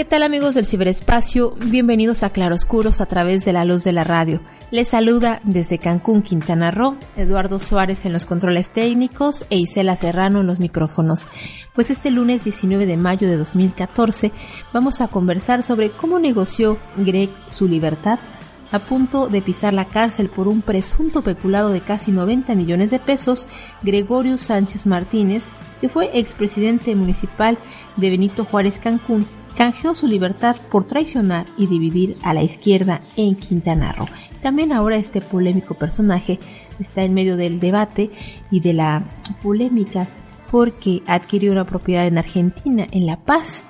¿Qué tal amigos del ciberespacio? Bienvenidos a Claroscuros a través de la luz de la radio. Les saluda desde Cancún, Quintana Roo, Eduardo Suárez en los controles técnicos e Isela Serrano en los micrófonos. Pues este lunes 19 de mayo de 2014 vamos a conversar sobre cómo negoció Greg su libertad a punto de pisar la cárcel por un presunto peculado de casi 90 millones de pesos, Gregorio Sánchez Martínez, que fue expresidente municipal de Benito Juárez Cancún, canjeó su libertad por traicionar y dividir a la izquierda en Quintana Roo. También ahora este polémico personaje está en medio del debate y de la polémica porque adquirió una propiedad en Argentina, en La Paz,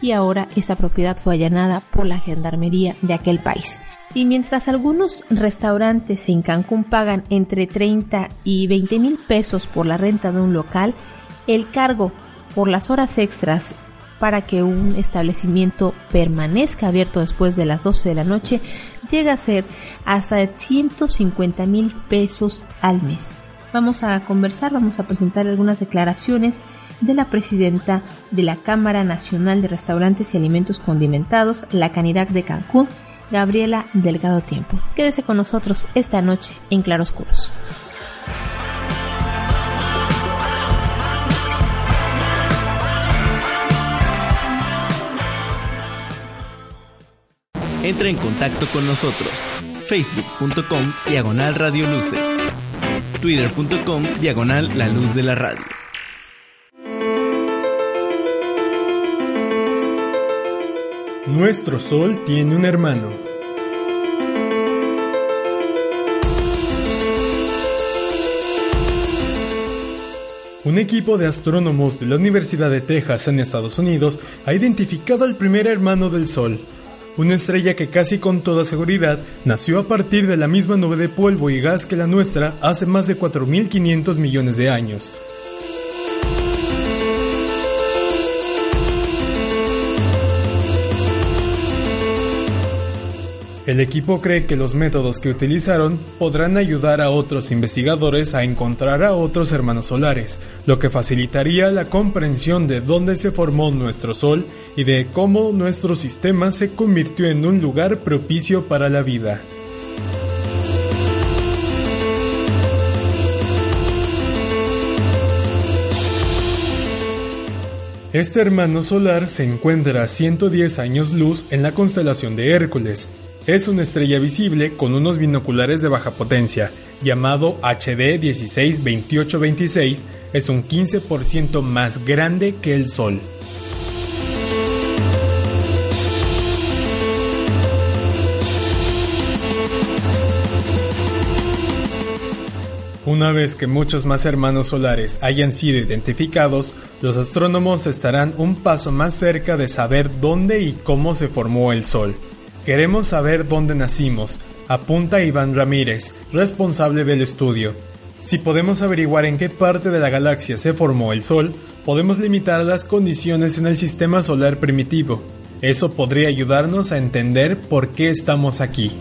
y ahora esa propiedad fue allanada por la gendarmería de aquel país. Y mientras algunos restaurantes en Cancún pagan entre 30 y 20 mil pesos por la renta de un local, el cargo por las horas extras para que un establecimiento permanezca abierto después de las 12 de la noche llega a ser hasta 150 mil pesos al mes. Vamos a conversar, vamos a presentar algunas declaraciones de la presidenta de la Cámara Nacional de Restaurantes y Alimentos Condimentados, la Canidad de Cancún, Gabriela Delgado Tiempo. Quédese con nosotros esta noche en Claroscuros. Entra en contacto con nosotros. Facebook.com Diagonal Radio Luces. Twitter.com Diagonal La Luz de la Radio. Nuestro Sol tiene un hermano. Un equipo de astrónomos de la Universidad de Texas en Estados Unidos ha identificado al primer hermano del Sol, una estrella que casi con toda seguridad nació a partir de la misma nube de polvo y gas que la nuestra hace más de 4.500 millones de años. El equipo cree que los métodos que utilizaron podrán ayudar a otros investigadores a encontrar a otros hermanos solares, lo que facilitaría la comprensión de dónde se formó nuestro Sol y de cómo nuestro sistema se convirtió en un lugar propicio para la vida. Este hermano solar se encuentra a 110 años luz en la constelación de Hércules, es una estrella visible con unos binoculares de baja potencia, llamado HD 162826, es un 15% más grande que el Sol. Una vez que muchos más hermanos solares hayan sido identificados, los astrónomos estarán un paso más cerca de saber dónde y cómo se formó el Sol. Queremos saber dónde nacimos, apunta Iván Ramírez, responsable del estudio. Si podemos averiguar en qué parte de la galaxia se formó el Sol, podemos limitar las condiciones en el sistema solar primitivo. Eso podría ayudarnos a entender por qué estamos aquí.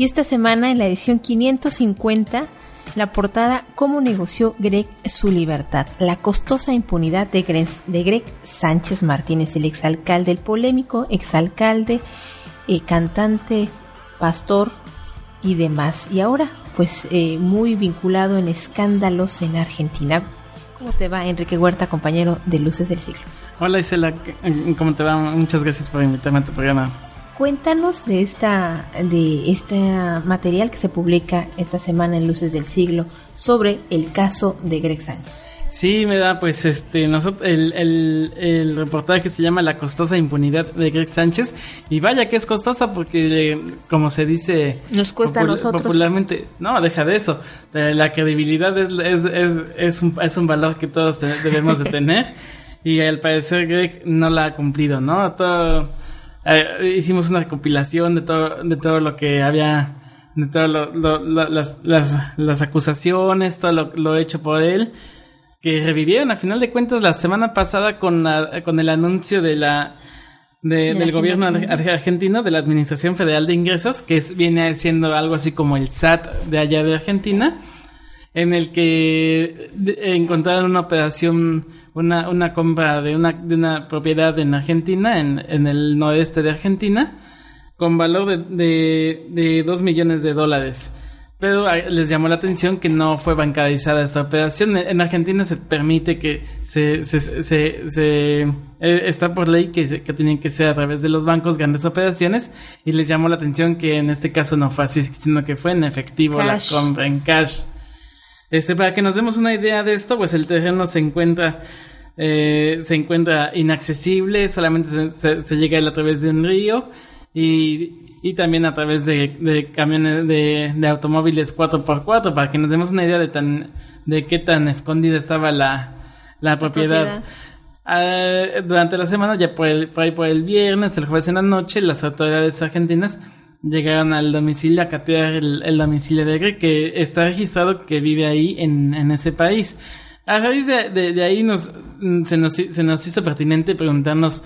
Y esta semana en la edición 550, la portada Cómo negoció Greg su libertad, la costosa impunidad de Greg, Sánchez Martínez, el exalcalde, el polémico exalcalde, eh, cantante, pastor y demás. Y ahora, pues eh, muy vinculado en escándalos en Argentina. ¿Cómo te va, Enrique Huerta, compañero de Luces del Siglo? Hola Isela, ¿cómo te va? Muchas gracias por invitarme a tu programa. Cuéntanos de esta de este material que se publica esta semana en Luces del Siglo sobre el caso de Greg Sánchez. Sí, me da, pues, este, nosotros, el, el, el reportaje se llama La costosa impunidad de Greg Sánchez. Y vaya que es costosa porque, eh, como se dice Nos cuesta a nosotros. popularmente, no, deja de eso. Eh, La credibilidad es, es, es, es, un, es un valor que todos te- debemos de tener. Y al parecer Greg no la ha cumplido, ¿no? Todo, eh, hicimos una recopilación de todo, de todo lo que había, de todo lo, lo- lo- las, las, las acusaciones, todo lo, lo hecho por él que revivieron a final de cuentas la semana pasada con, la- con el anuncio de la de- del gobierno argentino de la Administración Federal de Ingresos que es- viene siendo algo así como el SAT de allá de Argentina en el que encontraron una operación una, una compra de una, de una propiedad en Argentina en, en el noroeste de Argentina con valor de, de, de 2 millones de dólares. Pero les llamó la atención que no fue bancarizada esta operación. En en Argentina se permite que se, se, se, se- eh, está por ley que, que tienen que ser a través de los bancos grandes operaciones y les llamó la atención que en este caso no fue así, sino que fue en efectivo Cash. la compra en cash. Este, para que nos demos una idea de esto, pues el terreno se encuentra eh, se encuentra inaccesible, solamente se, se- llega a él a través de un río y, y también a través de, de camiones de, de automóviles 4x4 para que nos demos una idea de tan de qué tan escondida estaba la, la propiedad. propiedad. Ah, durante la semana, ya por, el, por ahí por el viernes, el jueves en la noche, las autoridades argentinas llegaron al domicilio a catear el, el domicilio de Greg, que está registrado que vive ahí en, en ese país. A raíz de, de- ahí nos, mm, se, nos, se nos hizo pertinente preguntarnos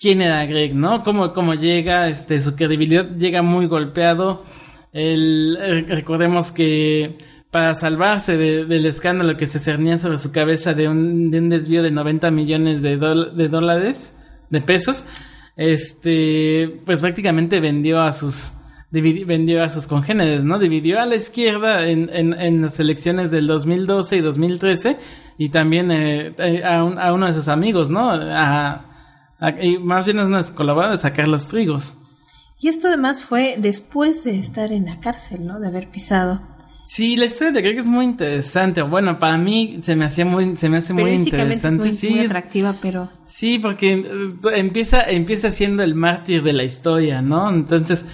quién era Greg, ¿no? Cómo, cómo llega, este, su credibilidad llega muy golpeado. El, recordemos que para salvarse de- del escándalo que se cernía sobre su cabeza de un, de un desvío de 90 millones de, de dólares, de pesos, este, pues prácticamente vendió a sus, vendió a sus congéneres, ¿no? Dividió a la izquierda en, en, en las elecciones del 2012 y 2013 y también eh, eh, a, un- a uno de sus amigos, ¿no? A, a- y más bien a uno de sus colaboradores, a Carlos Trigos. Y esto además fue después de estar en la cárcel, ¿no? De haber pisado. Sí, la historia de Greg es muy interesante. Bueno, para mí se me hacía muy, se me hace muy Periodísticamente es interesante. muy, sí, muy atractiva, pero Sí, porque eh, empieza, empieza siendo el mártir de la historia, ¿no? Entonces,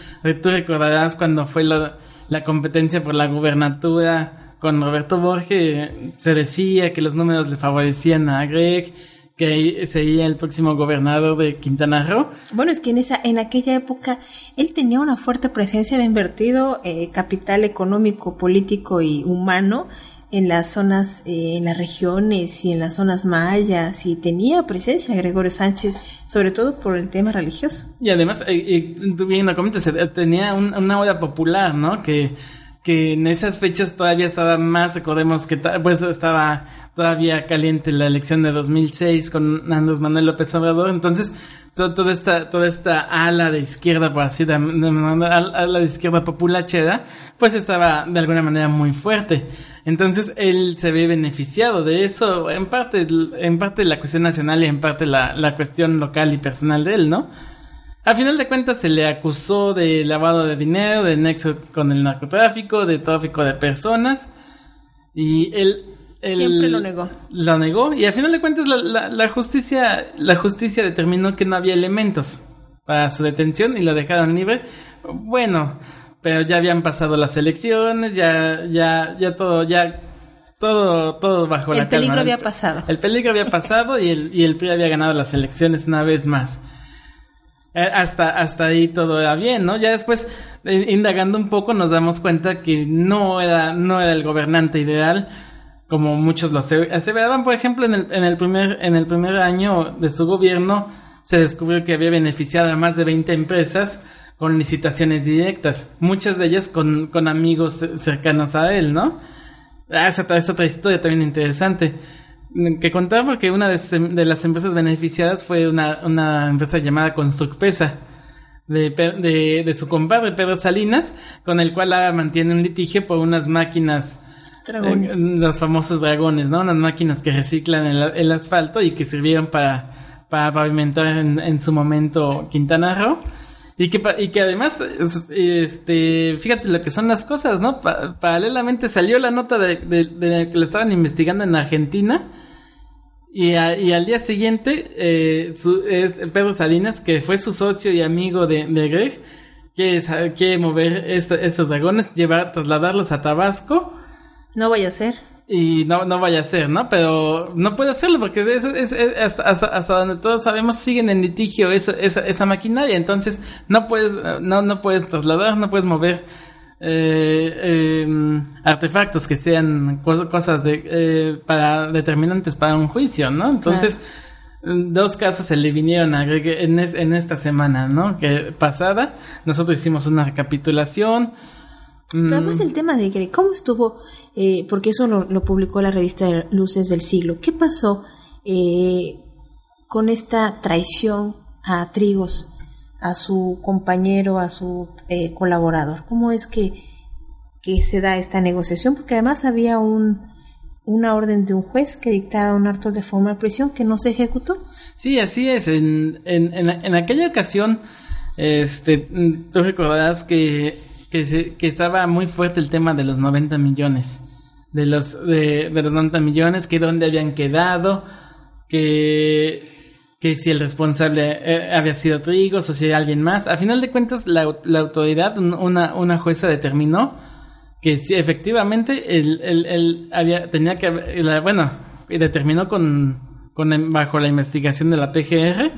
tú recordarás cuando fue la, la competencia por la gubernatura con Roberto Borges, se decía que los números le favorecían a Greg, que sería el próximo gobernador de Quintana Roo. Bueno, es que en esa, en aquella época él tenía una fuerte presencia, había invertido eh, capital económico, político y humano en las zonas, eh, en las regiones y en las zonas mayas y tenía presencia Gregorio Sánchez, sobre todo por el tema religioso. Y además, eh, eh, tú bien lo comentas, tenía un- una oda popular, ¿no? Que, que en esas fechas todavía estaba más, recordemos que pues estaba todavía caliente la elección de 2006 con Andrés Manuel López Obrador, entonces to- toda esta toda esta ala de izquierda, por así de- ala de izquierda populachera, pues estaba de alguna manera muy fuerte. Entonces él se ve beneficiado de eso, en parte en parte la cuestión nacional y en parte la, la cuestión local y personal de él, ¿no? A final de cuentas se le acusó de lavado de dinero, de nexo con el narcotráfico, de tráfico de personas y él, Siempre lo negó. Lo negó y a final de cuentas la, la- la justicia la justicia determinó que no había elementos para su detención y lo dejaron libre. Bueno, pero ya habían pasado las elecciones, ya ya ya todo ya todo todo bajo la el peligro calma. había pasado. El peligro había pasado y el, y el PRI había ganado las elecciones una vez más. Eh, hasta, hasta ahí todo era bien, ¿no? Ya después, eh, indagando un poco, nos damos cuenta que no era, no era el gobernante ideal, como muchos lo ase- aseveraban. Por ejemplo, en el, en el primer, en el primer año de su gobierno, se descubrió que había beneficiado a más de 20 empresas con licitaciones directas, muchas de ellas con, con amigos cercanos a él, ¿no? Ah, es otra historia también interesante. Mm, Que contar porque una de, las empresas beneficiadas fue una, una empresa llamada Construcpesa, de, de, de su compadre Pedro Salinas, con el cual ahora mantiene un litigio por unas máquinas, Los famosos dragones, ¿no? Unas máquinas que reciclan el, asfalto y que sirvieron para, pavimentar en, su momento Quintana Roo. Y que, y que además, este, fíjate lo que son las cosas, ¿no? paralelamente salió la nota de, que lo estaban investigando en Argentina. Y, y al día siguiente, eh, Pedro Salinas, que fue su socio y amigo de, Greg, quiere mover estos dragones, llevar, trasladarlos a Tabasco. No vaya a ser. Y no, no vaya a ser, ¿no? Pero no puede hacerlo porque es, es, hasta, hasta, donde todos sabemos siguen en litigio esa, esa, esa maquinaria. Entonces no puedes, no, no puedes trasladar, no puedes mover eh, em, artefactos que sean cosas de, eh, para determinantes para un juicio, ¿no? Entonces dos casos se le vinieron a en, en esta semana, ¿no? Que pasada nosotros hicimos una recapitulación. Pero además mm. el tema de que cómo estuvo, eh, porque eso lo, publicó la revista Luces del Siglo. ¿Qué pasó eh, con esta traición a Trigos, a su compañero, a su eh, colaborador? ¿Cómo es que, que se da esta negociación? Porque además había un una orden de un juez que dictaba un acto de forma de prisión que no se ejecutó. Sí, así es. En, en, en, aquella ocasión, este, tú recordarás que, que, que, estaba muy fuerte el tema de los 90 millones. De los, de, de los 90 millones, que dónde habían quedado, que, que si el responsable eh, había sido Trigos o si alguien más. A final de cuentas, la, la autoridad, una, una jueza determinó que sí, efectivamente, él, él, había, tenía que, la, bueno, determinó con, con, bajo la investigación de la PGR,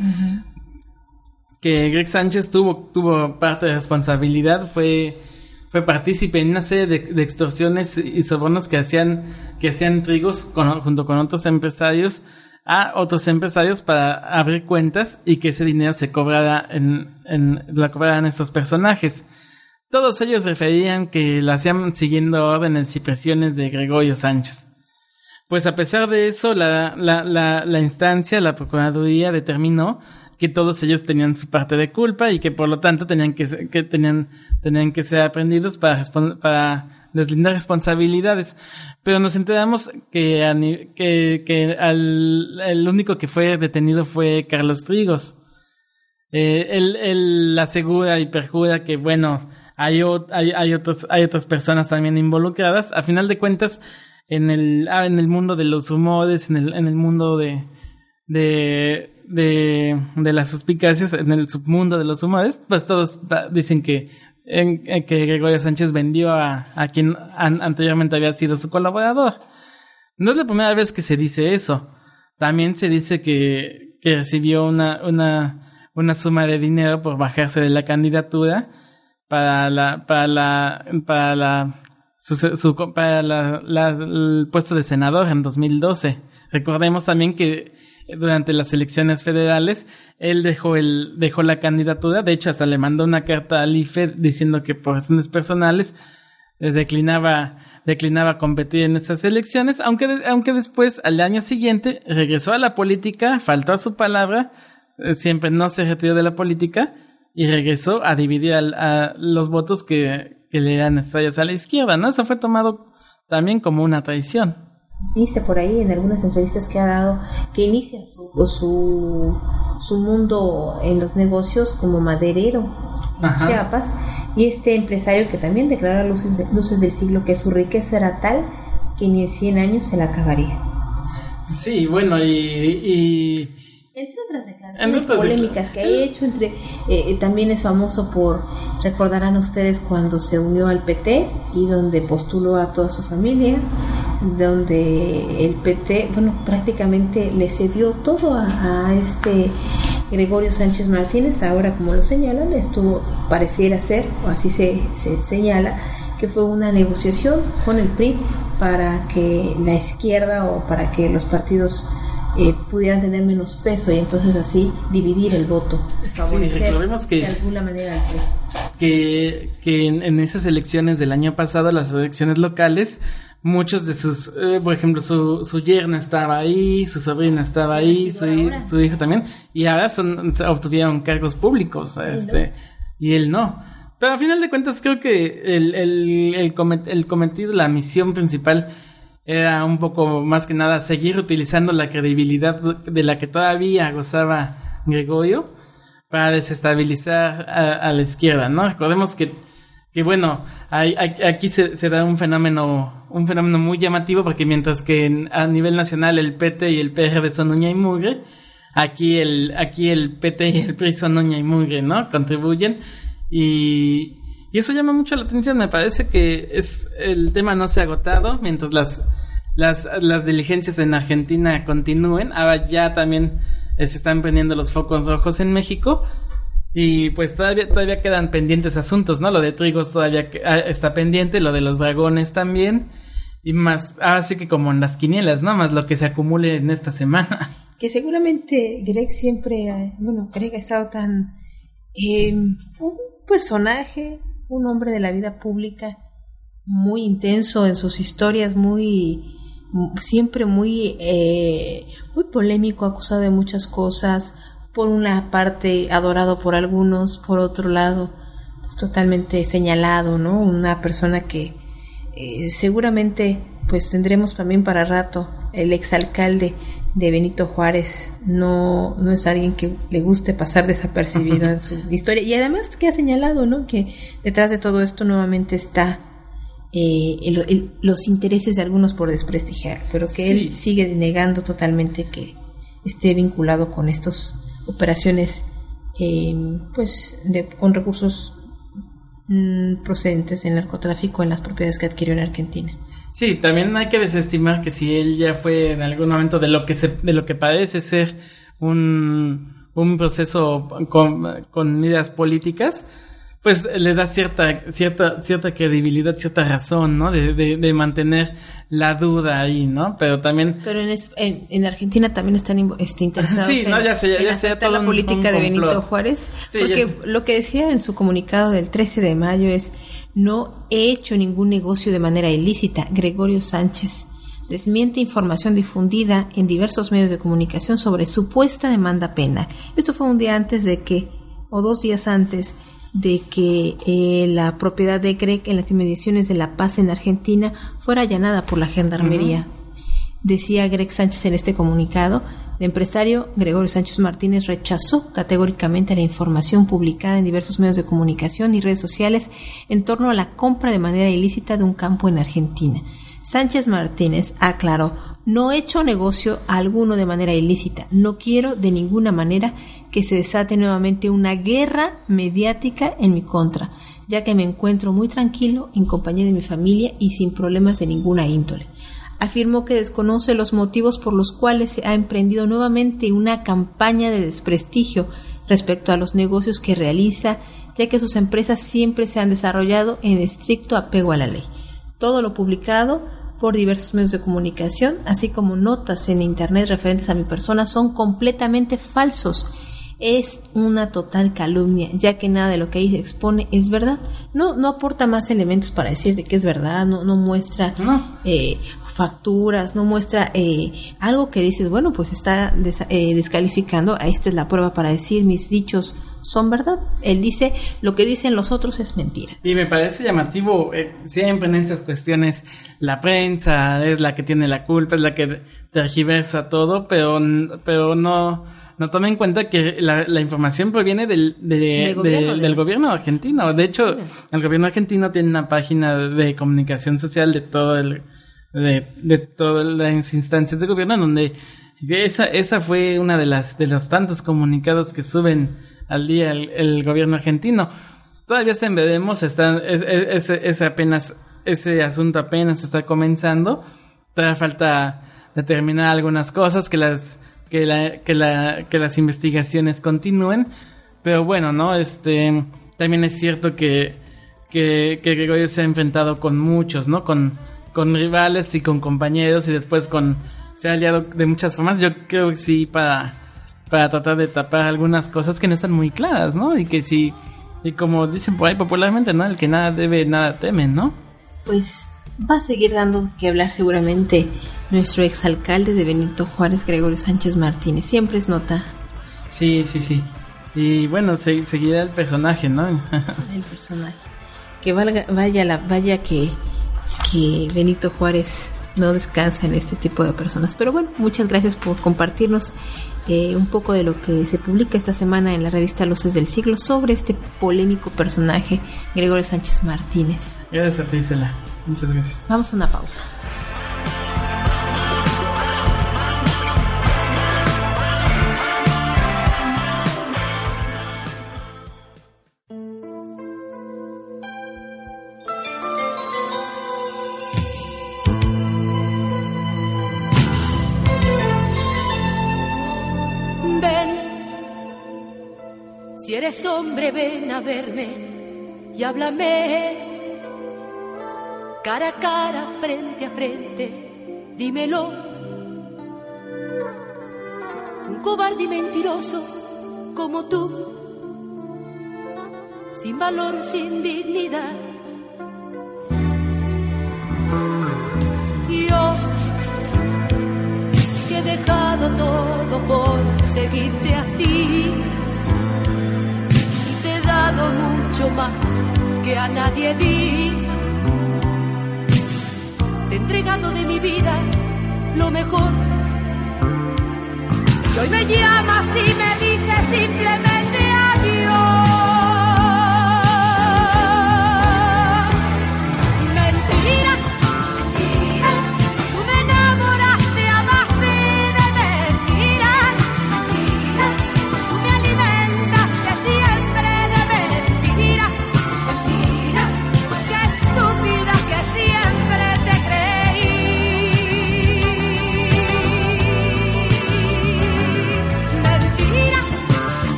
que Greg Sánchez tuvo, tuvo parte de responsabilidad, fue, fue partícipe en una serie de, extorsiones y sobornos que hacían, que hacían trigos junto con otros empresarios a otros empresarios para abrir cuentas y que ese dinero se cobrara en, en la cobraran estos personajes. Todos ellos referían que lo hacían siguiendo órdenes y presiones de Gregorio Sánchez. Pues a pesar de eso, la, la, la instancia, la Procuraduría, determinó que todos ellos tenían su parte de culpa y que por lo tanto tenían que, que tenían, tenían que ser aprendidos para, para deslindar responsabilidades. Pero nos enteramos que, que, que al, el único que fue detenido fue Carlos Trigos. Eh, él, él asegura y perjura que, bueno, hay, hay, hay, otros, hay otras personas también involucradas. A final de cuentas, en el, ah, en el mundo de los rumores, en el, en el mundo de, de, de, de las suspicacias, en el submundo de los rumores, pues todos dicen que, que Gregorio Sánchez vendió a, a quien anteriormente había sido su colaborador. No es la primera vez que se dice eso. También se dice que, que recibió una, una, una suma de dinero por bajarse de la candidatura para la para la para la su, para la, el puesto de senador en 2012. Recordemos también que durante las elecciones federales él dejó el dejó la candidatura, de hecho hasta le mandó una carta al IFE diciendo que por razones personales eh, declinaba declinaba competir en esas elecciones, aunque aunque después al año siguiente regresó a la política, faltó a su palabra, eh, siempre no se retiró de la política y regresó a dividir a, los votos que, que, le eran necesarios a la izquierda, ¿no? Eso fue tomado también como una traición. Dice por ahí en algunas entrevistas que ha dado que inicia su, su, su mundo en los negocios como maderero en Chiapas. Y este empresario que también declara luces, luces del siglo que su riqueza era tal que ni en 100 años se la acabaría. Sí, bueno, y, y entre otras declaraciones polémicas que ha hecho, entre eh, eh, también es famoso por, recordarán ustedes cuando se unió al PT y donde postuló a toda su familia, donde el PT, bueno, prácticamente le cedió todo a, este Gregorio Sánchez Martínez, ahora como lo señalan, estuvo, pareciera ser, o así se, se señala, que fue una negociación con el PRI para que la izquierda o para que los partidos eh, pudieran tener menos peso y entonces así dividir el voto, favorecer que, de alguna manera que, que en, esas elecciones del año pasado, las elecciones locales, muchos de sus, eh, por ejemplo, su, su yerna estaba ahí, su sobrina estaba ahí, su, hijo también, y ahora son, obtuvieron cargos públicos, este, y él no. Pero a final de cuentas creo que el, el, el, el cometido, la misión principal era un poco más que nada seguir utilizando la credibilidad de la que todavía gozaba Gregorio para desestabilizar a, la izquierda, ¿no? Recordemos que, que bueno, aquí se, da un fenómeno, un fenómeno muy llamativo porque mientras que a nivel nacional el PT y el PRD son uña y mugre, aquí el, aquí el PT y el PRI son uña y mugre, ¿no? Contribuyen y, y eso llama mucho la atención, me parece que es, el tema no se ha agotado mientras las, las, las diligencias en Argentina continúen, ahora ya también eh, se están prendiendo los focos rojos en México y pues todavía todavía quedan pendientes asuntos, ¿no? Lo de Trigos todavía ah, está pendiente, lo de los dragones también y más así que como en las quinielas, ¿no? Más lo que se acumule en esta semana. Que seguramente Greg siempre, bueno, Greg ha estado tan... eh, un personaje, un hombre de la vida pública muy intenso en sus historias, muy siempre muy eh, muy polémico, acusado de muchas cosas, por una parte adorado por algunos, por otro lado pues, totalmente señalado, ¿no? Una persona que eh, seguramente pues tendremos también para rato el exalcalde de Benito Juárez no, no es alguien que le guste pasar desapercibido en su historia. Y además que ha señalado no que detrás de todo esto nuevamente está eh, el- el- los intereses de algunos por desprestigiar pero que él sigue negando totalmente que esté vinculado con estas operaciones eh, pues de, con recursos procedentes del narcotráfico en las propiedades que adquirió en Argentina. Sí, también hay que desestimar que si él ya fue en algún momento de lo que se, de lo que parece ser un, un proceso con, con ideas políticas, pues le da cierta, cierta, cierta credibilidad, cierta razón, ¿no? De, de, de mantener la duda ahí, ¿no? Pero también Pero en, es- en, en Argentina también están este, interesados Sí, no, en, ya sé, ya- en ya sé, aceptar todo la un- política un de Benito. Juárez. Sí, porque lo que decía en su comunicado del 13 de mayo es, no he hecho ningún negocio de manera ilícita. Gregorio Sánchez desmiente información difundida en diversos medios de comunicación sobre supuesta demanda penal. Esto fue un día antes de que, o dos días antes de que eh, la propiedad de Greg en las inmediaciones de La Paz en Argentina fuera allanada por la gendarmería. Decía Greg Sánchez en este comunicado, el empresario Gregorio Sánchez Martínez rechazó categóricamente la información publicada en diversos medios de comunicación y redes sociales en torno a la compra de manera ilícita de un campo en Argentina. Sánchez Martínez aclaró, no he hecho negocio alguno de manera ilícita, no quiero de ninguna manera que se desate nuevamente una guerra mediática en mi contra, ya que me encuentro muy tranquilo en compañía de mi familia y sin problemas de ninguna índole afirmó que desconoce los motivos por los cuales se ha emprendido nuevamente una campaña de desprestigio respecto a los negocios que realiza, ya que sus empresas siempre se han desarrollado en estricto apego a la ley. Todo lo publicado por diversos medios de comunicación, así como notas en Internet referentes a mi persona, son completamente falsos. Es una total calumnia, ya que nada de lo que ahí se expone es verdad. No, no aporta más elementos para decir de que es verdad, no, no muestra No. eh, facturas, no muestra eh, algo que dices, bueno, pues está des- eh, descalificando, esta es la prueba para decir mis dichos son verdad. Él dice, lo que dicen los otros es mentira. Y me parece llamativo, eh, siempre en esas cuestiones, la prensa es la que tiene la culpa, es la que tergiversa todo, pero, pero no, no toma en cuenta que la, la información proviene del, de- Del gobierno, de- de- del gobierno argentino. De hecho, el gobierno argentino tiene una página de comunicación social de todo el, de, de todas las instancias de gobierno en donde esa, esa fue una de las, de los tantos comunicados que suben al día el, gobierno argentino. Todavía se en veremos, está, es- es- ese apenas, ese asunto apenas está comenzando. Todavía falta determinar algunas cosas, que las, que la, que la, que las investigaciones continúen. Pero bueno, ¿no? Este, también es cierto que, que, que Gregorio se ha enfrentado con muchos, ¿no? Con, con rivales y con compañeros y después con, se ha aliado de muchas formas. Yo creo que sí, para, para tratar de tapar algunas cosas que no están muy claras, ¿no? Y que sí, y como dicen por ahí popularmente, ¿no? El que nada debe, nada teme, ¿no? Pues va a seguir dando que hablar seguramente nuestro exalcalde de Benito Juárez, Gregorio Sánchez Martínez. Siempre es nota Sí, sí, sí. Y bueno, se- seguirá el personaje, ¿no? el personaje. Que valga, vaya, la, vaya que, que Benito Juárez no descansan este tipo de personas. Pero bueno, muchas gracias por compartirnos eh, un poco de lo que se publica esta semana en la revista Luces del Siglo sobre este polémico personaje, Gregorio Sánchez Martínez. Gracias a ti, Isela. Muchas gracias. Vamos a una pausa. Hombre, ven a verme y háblame. Cara a cara, frente a frente, dímelo. Un cobarde y mentiroso como tú, sin valor, sin dignidad. Yo, que he dejado todo por seguirte a ti mucho más que a nadie di. Te he entregado de mi vida lo mejor. Y hoy me llamas y me dices simplemente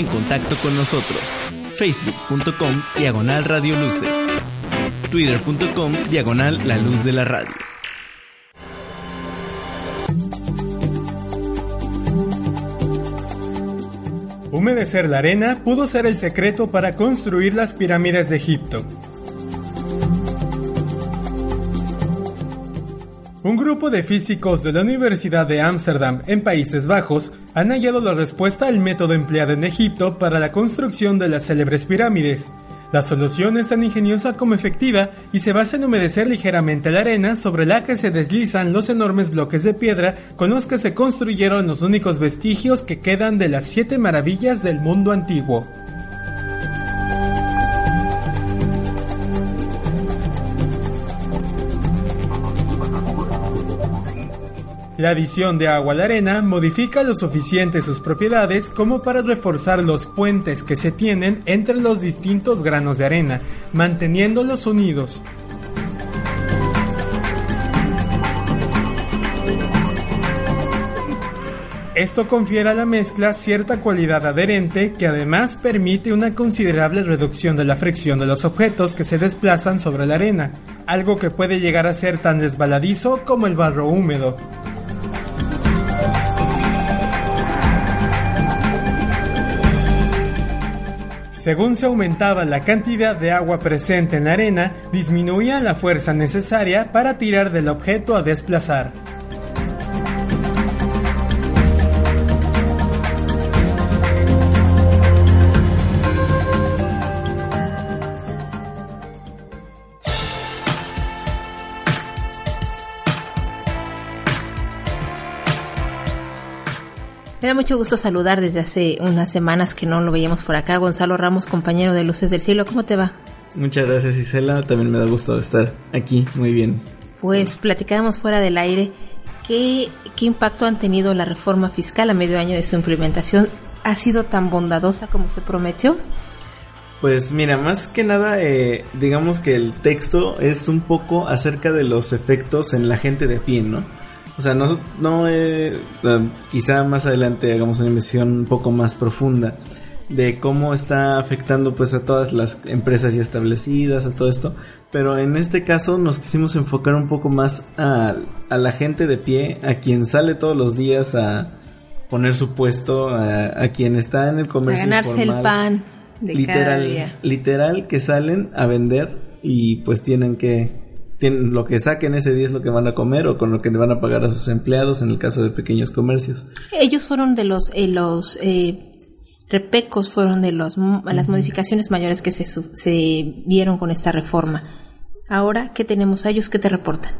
en contacto con nosotros. Facebook.com Diagonal Radio Luces. Twitter.com Diagonal La Luz de la Radio. Humedecer la arena pudo ser el secreto para construir las pirámides de Egipto. Un grupo de físicos de la Universidad de Ámsterdam en Países Bajos han hallado la respuesta al método empleado en Egipto para la construcción de las célebres pirámides. La solución es tan ingeniosa como efectiva y se basa en humedecer ligeramente la arena sobre la que se deslizan los enormes bloques de piedra con los que se construyeron los únicos vestigios que quedan de las siete maravillas del mundo antiguo. La adición de agua a la arena modifica lo suficiente sus propiedades como para reforzar los puentes que se tienen entre los distintos granos de arena, manteniéndolos unidos. Esto confiere a la mezcla cierta cualidad adherente que además permite una considerable reducción de la fricción de los objetos que se desplazan sobre la arena, algo que puede llegar a ser tan resbaladizo como el barro húmedo. Según se aumentaba la cantidad de agua presente en la arena, disminuía la fuerza necesaria para tirar del objeto a desplazar. Me da mucho gusto saludar desde hace unas semanas que no lo veíamos por acá. Gonzalo Ramos, compañero de Luces del Cielo, ¿cómo te va? Muchas gracias Isela, también me da gusto estar aquí, muy bien. Pues platicábamos fuera del aire qué, qué impacto han tenido la reforma fiscal a medio año de su implementación. ¿Ha sido tan bondadosa como se prometió? Pues mira, más que nada, eh, digamos que el texto es un poco acerca de los efectos en la gente de a pie, ¿no? O sea, no, no eh, quizá más adelante hagamos una investigación un poco más profunda de cómo está afectando pues a todas las empresas ya establecidas, a todo esto. Pero en este caso nos quisimos enfocar un poco más a, a la gente de pie, a quien sale todos los días a poner su puesto, a, quien está en el comercio. A ganarse el pan de literal, cada día. Literal que salen a vender y pues tienen que tienen, lo que saquen ese día es lo que van a comer o con lo que le van a pagar a sus empleados en el caso de pequeños comercios. Ellos fueron de los, eh, los eh, repecos, fueron de los, las modificaciones mayores que se, se vieron con esta reforma. Ahora, ¿qué tenemos a ellos? ¿Qué te reportan?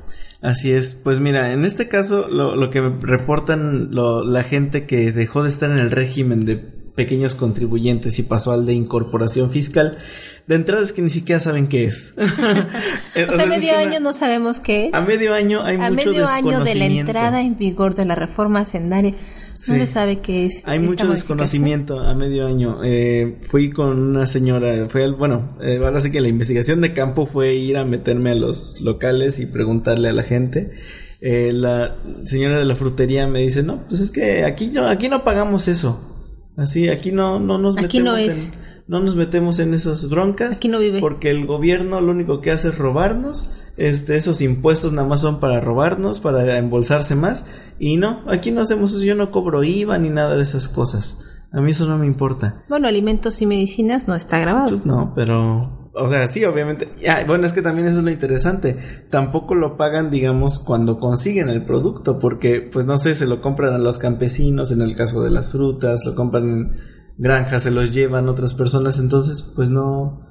Así es, pues mira, en este caso lo, lo que reportan lo, la gente que dejó de estar en el régimen de pequeños contribuyentes y pasó al de incorporación fiscal, de entrada es que ni siquiera saben qué es. o sea, a medio año no sabemos qué es. A medio año hay a mucho medio año de la entrada en vigor de la reforma hacendaria. No se sabe qué es. Hay mucho desconocimiento a medio año. Eh, fui con una señora, fue el, bueno, eh, ahora sí que la investigación de campo fue ir a meterme a los locales y preguntarle a la gente. Eh, la señora de la frutería me dice, no, pues es que aquí no, aquí no pagamos eso. Así, aquí no, no nos aquí metemos no es. en no nos metemos en esas broncas. Aquí no vive. Porque el gobierno lo único que hace es robarnos. Este, esos impuestos nada más son para robarnos, para embolsarse más. Y no, aquí no hacemos eso. Yo no cobro IVA ni nada de esas cosas. A mí eso no me importa. Bueno, alimentos y medicinas no está grabado. Pues no, pero o sea, sí, obviamente. Ah, bueno, es que también eso es lo interesante. Tampoco lo pagan, digamos, cuando consiguen el producto, porque, pues no sé, se lo compran a los campesinos, en el caso de las frutas, lo compran en granjas se los llevan otras personas, entonces pues no...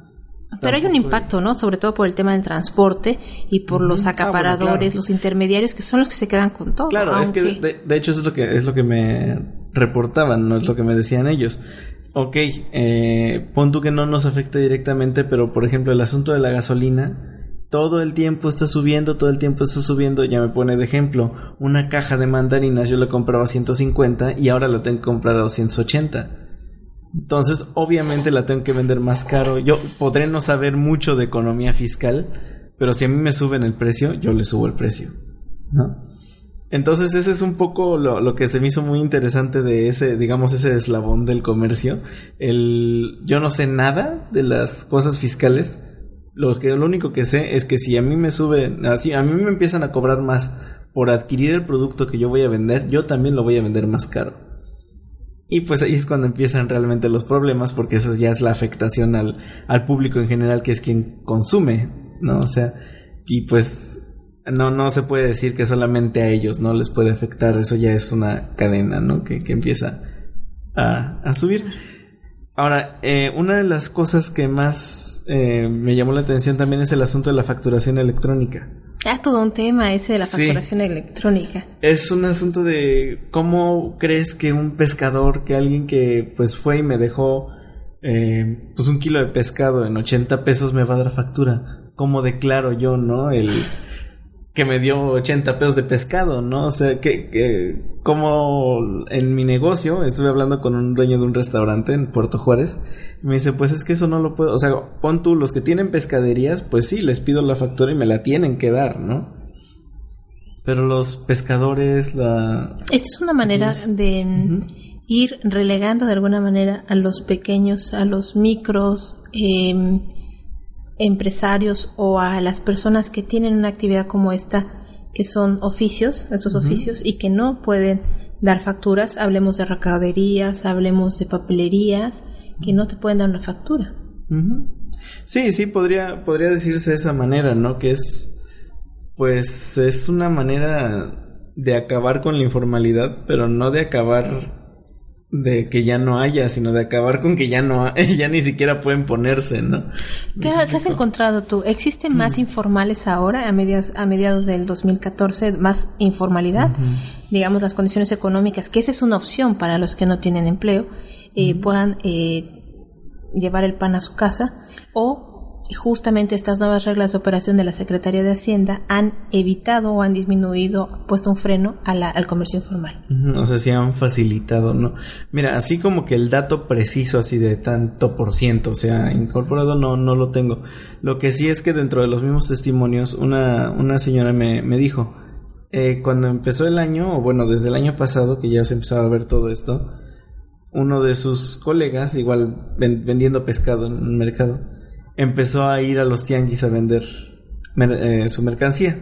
Pero hay un impacto, ¿no? Sobre todo por el tema del transporte y por los Ah, acaparadores, los intermediarios que son los que se quedan con todo. Claro, es que de, de hecho eso es lo que es lo que me reportaban, no es lo que me decían ellos. Ok, eh, pon tú que no nos afecta directamente, pero por ejemplo el asunto de la gasolina, todo el tiempo está subiendo, todo el tiempo está subiendo, ya me pone de ejemplo, una caja de mandarinas yo la compraba a 150 y ahora la tengo que comprar a 280. Entonces, obviamente la tengo que vender más caro. Yo podré no saber mucho de economía fiscal, pero si a mí me suben el precio, yo le subo el precio, ¿no? Entonces ese es un poco lo, que se me hizo muy interesante de ese, digamos, ese eslabón del comercio. El, yo no sé nada de las cosas fiscales. Lo que lo único que sé es que si a mí me suben, así a mí me empiezan a cobrar más por adquirir el producto que yo voy a vender, yo también lo voy a vender más caro. Y pues ahí es cuando empiezan realmente los problemas, porque eso ya es la afectación al, al público en general, que es quien consume, ¿no? O sea, y pues no, no se puede decir que solamente a ellos no les puede afectar, eso ya es una cadena, ¿no? Que, que empieza a, a subir. Ahora, eh, una de las cosas que más eh, me llamó la atención también es el asunto de la facturación electrónica. Ah, todo un tema ese de la Sí. facturación electrónica. Es un asunto de cómo crees que un pescador, que alguien que pues fue y me dejó eh, pues un kilo de pescado en 80 pesos me va a dar factura. ¿Cómo declaro yo, no? El que me dio 80 pesos de pescado, ¿no? O sea, que, que como en mi negocio, estuve hablando con un dueño de un restaurante en Puerto Juárez, y me dice, pues es que eso no lo puedo, o sea, pon tú, los que tienen pescaderías, pues sí, les pido la factura y me la tienen que dar, ¿no? Pero los pescadores, la... Esta es una manera de ir relegando de alguna manera a los pequeños, a los micros em, empresarios o a las personas que tienen una actividad como esta, que son oficios, estos oficios, y que no pueden dar facturas. Hablemos de recauderías, hablemos de papelerías, que no te pueden dar una factura. Sí, sí, podría, podría decirse de esa manera, ¿no? Que es, pues, es una manera de acabar con la informalidad, pero no de acabar de que ya no haya, sino de acabar con que ya no, ya ni siquiera pueden ponerse, ¿no? ¿Qué, qué has encontrado tú? ¿Existen más informales ahora, a mediados, a mediados del 2014, más informalidad? Digamos, las condiciones económicas, que esa es una opción para los que no tienen empleo, eh, puedan eh, llevar el pan a su casa o justamente estas nuevas reglas de operación de la Secretaría de Hacienda han evitado o han disminuido, puesto un freno a al comercio informal. O sea, sí han facilitado, ¿no? Mira, así como que el dato preciso así de tanto por ciento, o sea, incorporado no, no lo tengo. Lo que sí es que dentro de los mismos testimonios, una, una señora me, me dijo, eh, cuando empezó el año, o bueno, desde el año pasado que ya se empezaba a ver todo esto, uno de sus colegas, igual ven- vendiendo pescado en el mercado, empezó a ir a los tianguis a vender eh, su mercancía.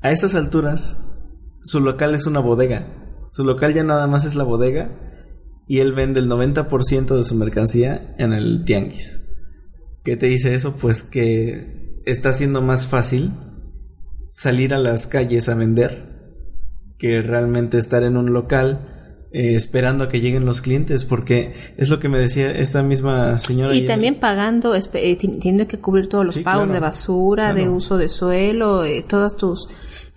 A esas alturas, su local es una bodega. Su local ya nada más es la bodega y él vende el 90% de su mercancía en el tianguis. ¿Qué te dice eso? Pues que está siendo más fácil salir a las calles a vender que realmente estar en un local eh, esperando a que lleguen los clientes, porque es lo que me decía esta misma señora. Y ayer. también pagando, eh, teniendo que cubrir todos los Sí, pagos claro. de basura, de uso de suelo, eh, todos tus,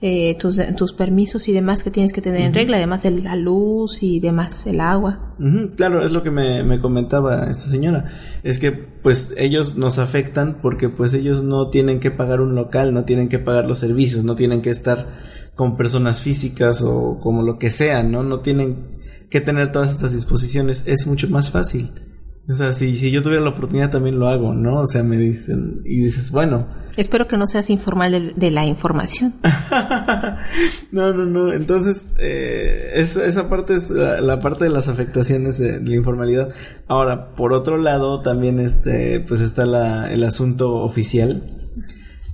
eh, tus tus permisos y demás que tienes que tener en regla, además de la luz y demás, el agua. Ujú, claro, es lo que me, me comentaba esta señora. Es que pues ellos nos afectan porque pues ellos no tienen que pagar un local, no tienen que pagar los servicios, no tienen que estar con personas físicas o como lo que sea, ¿no? No tienen que tener todas estas disposiciones. Es mucho más fácil. O sea, si, si yo tuviera la oportunidad también lo hago, ¿no? O sea, me dicen y dices, bueno, Espero que no seas informal de, de la información. no, no, no. Entonces, eh, esa, esa parte es la, la parte de las afectaciones de, la informalidad. Ahora, por otro lado, también este, pues está la, el asunto oficial.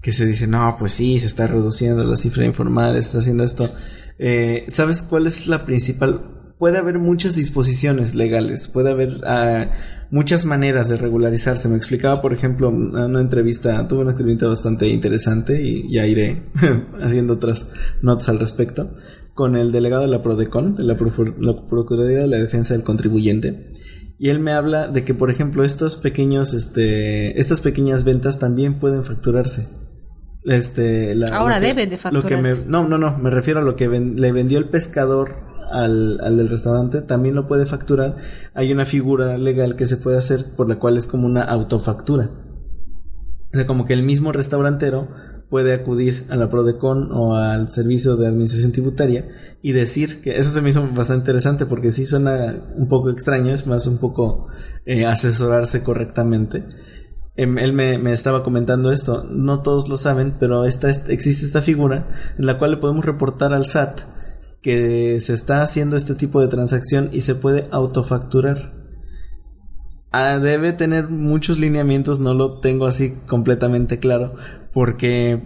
Que se dice, no, pues sí, se está reduciendo la cifra informal, se está haciendo esto. Eh, ¿Sabes cuál es la principal? Puede haber muchas disposiciones legales, puede haber ah, muchas maneras de regularizarse. Me explicaba, por ejemplo, una entrevista, tuve una entrevista bastante interesante y ya iré haciendo otras notas al respecto, con el delegado de la PRODECON, de la, Profu- la Procuraduría de la Defensa del Contribuyente. Y él me habla de que, por ejemplo, estos pequeños, este, estas pequeñas ventas también pueden facturarse. Este, la- Ahora deben de lo que me- facturarse. no, no, no, me refiero a lo que ven- le vendió el pescador al, al del restaurante, también lo puede facturar. Hay una figura legal que se puede hacer por la cual es como una autofactura. O sea, como que el mismo restaurantero puede acudir a la Prodecon o al servicio de administración tributaria y decir que eso se me hizo bastante interesante porque sí suena un poco extraño, es más un poco eh, asesorarse correctamente. Em, él me, me estaba comentando esto, no todos lo saben, pero esta, est- existe esta figura en la cual le podemos reportar al SAT que se está haciendo este tipo de transacción y se puede autofacturar. Ah, debe tener muchos lineamientos, no lo tengo así completamente claro, porque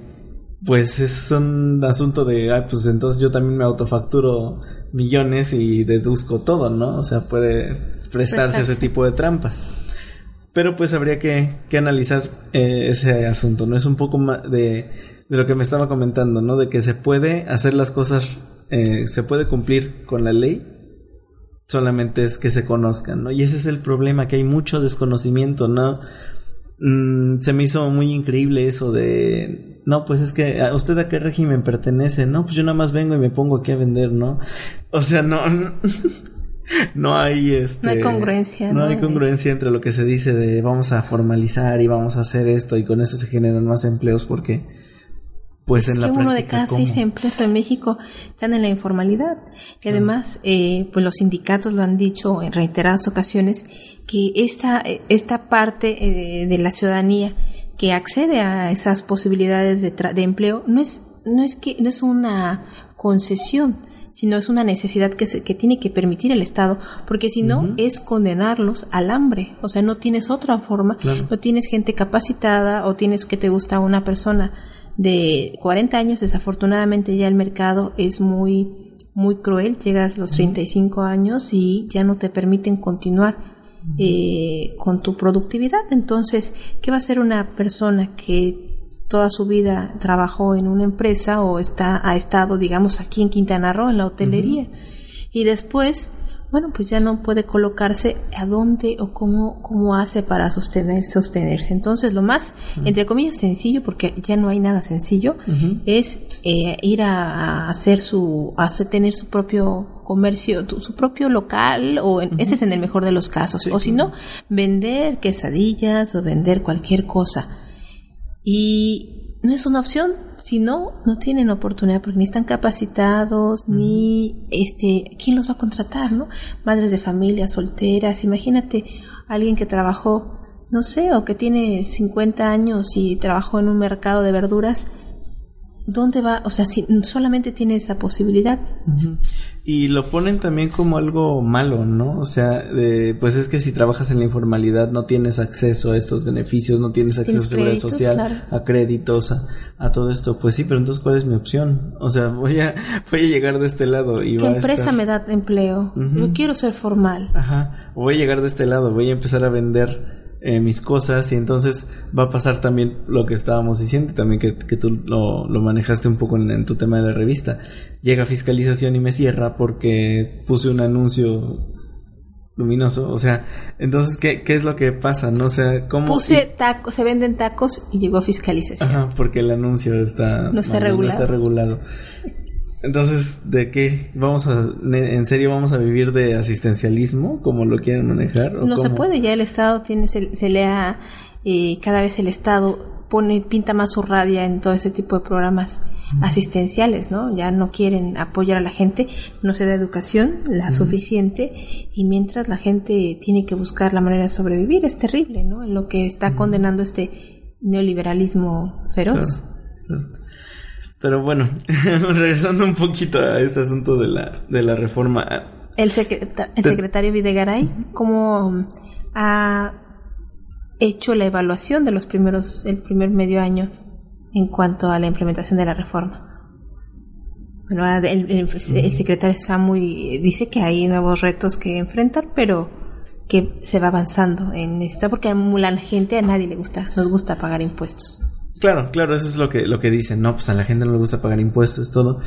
pues es un asunto de, ah, pues entonces yo también me autofacturo millones y deduzco todo, ¿no? O sea, puede prestarse ese tipo de trampas. Pero pues habría que, que analizar eh, ese asunto, ¿no? Es un poco más de, de lo que me estaba comentando, ¿no? De que se puede hacer las cosas, eh, se puede cumplir con la ley solamente es que se conozcan, ¿no? Y ese es el problema, que hay mucho desconocimiento, ¿no? Mm, se me hizo muy increíble eso de, no, pues es que, ¿a usted a qué régimen pertenece? No, pues yo nada más vengo y me pongo aquí a vender, ¿no? O sea, no, no, hay este... No hay congruencia. No, hay congruencia entre lo que se dice de vamos a formalizar y vamos a hacer esto y con eso se generan más empleos porque pues es en que la uno de cada ¿cómo? seis empleos en México están en la informalidad. Y además, eh, pues los sindicatos lo han dicho en reiteradas ocasiones que esta, esta parte eh, de la ciudadanía que accede a esas posibilidades de, tra- de empleo no es, no es que no es una concesión, sino es una necesidad que, se, que tiene que permitir el Estado, porque si no es condenarlos al hambre, o sea, no tienes otra forma, Claro. no tienes gente capacitada o tienes que te gusta una persona de 40 años, desafortunadamente ya el mercado es muy muy cruel, llegas a los 35 años y ya no te permiten continuar eh, con tu productividad. Entonces, ¿qué va a hacer una persona que toda su vida trabajó en una empresa o está ha estado, digamos, aquí en Quintana Roo en la hotelería y después bueno, pues ya no puede colocarse a dónde o cómo, cómo hace para sostener, sostenerse. Entonces, lo más, entre comillas, sencillo, porque ya no hay nada sencillo, es eh, ir a, hacer su, a hacer- tener su propio comercio, su propio local, o en- ese es en el mejor de los casos, o si no, vender quesadillas o vender cualquier cosa. Y no es una opción, si no, no tienen oportunidad porque ni están capacitados, ni este, ¿quién los va a contratar, no? Madres de familia, solteras, imagínate alguien que trabajó, no sé, o que tiene 50 años y trabajó en un mercado de verduras, ¿dónde va? O sea, si solamente tiene esa posibilidad. Y lo ponen también como algo malo, ¿no? O sea, de, pues es que si trabajas en la informalidad no tienes acceso a estos beneficios, no tienes acceso a seguridad social, claro. a créditos, a, a todo esto. Pues sí, pero entonces ¿cuál es mi opción? O sea, voy a, voy a llegar de este lado y ¿qué va a empresa estar- me da empleo? Yo quiero ser formal. Ajá, voy a llegar de este lado, voy a empezar a vender eh, mis cosas y entonces va a pasar también lo que estábamos diciendo, también que, que tú lo, lo manejaste un poco en, en tu tema de la revista. Llega fiscalización y me cierra porque puse un anuncio luminoso, o sea, entonces, ¿qué, qué es lo que pasa? No o sea, ¿cómo? Puse tacos, se venden tacos y llegó fiscalización. Ajá, porque el anuncio está No está mal, regulado. está regulado. Entonces, ¿de qué vamos a en serio vamos a vivir de asistencialismo como lo quieren manejar? ¿O No se puede, ya el Estado tiene, se, se le ha, eh, cada vez el Estado pone, pinta más su radia en todo ese tipo de programas asistenciales, ¿no? Ya no quieren apoyar a la gente, no se da educación la suficiente y mientras la gente tiene que buscar la manera de sobrevivir, es terrible, ¿no? En lo que está condenando este neoliberalismo feroz. Claro, claro. Pero bueno, regresando un poquito a este asunto de la, de la reforma. El, secreta- el secretario Videgaray, ¿cómo ha hecho la evaluación de los primeros, el primer medio año en cuanto a la implementación de la reforma? Bueno, el, el- el secretario está muy, dice que hay nuevos retos que enfrentar, pero que se va avanzando en esto, porque a la gente a nadie le gusta, nos gusta pagar impuestos. Claro, claro, eso es lo que, lo que dicen. No, pues a la gente no le gusta pagar impuestos, todo.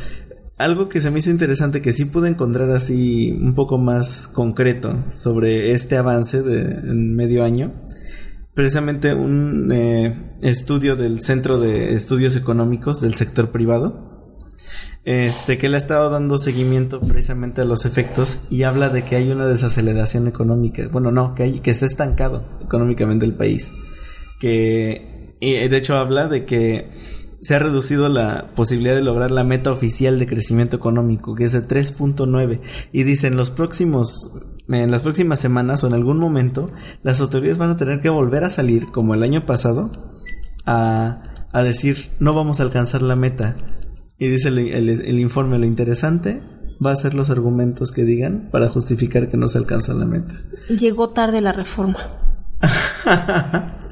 Algo que se me hizo interesante que sí pude encontrar así un poco más concreto sobre este avance en medio año. Precisamente un eh, estudio del Centro de Estudios Económicos del sector privado. Este, que le ha estado dando seguimiento precisamente a los efectos y habla de que hay una desaceleración económica. Bueno, no, que hay, que está estancado económicamente el país. Que, y de hecho habla de que se ha reducido la posibilidad de lograr la meta oficial de crecimiento económico, que es de 3.9. Y dice, en los próximos, en las próximas semanas o en algún momento, las autoridades van a tener que volver a salir, como el año pasado, a, a decir, no vamos a alcanzar la meta. Y dice el, el- el informe, lo interesante va a ser los argumentos que digan para justificar que no se alcanza la meta. Llegó tarde la reforma.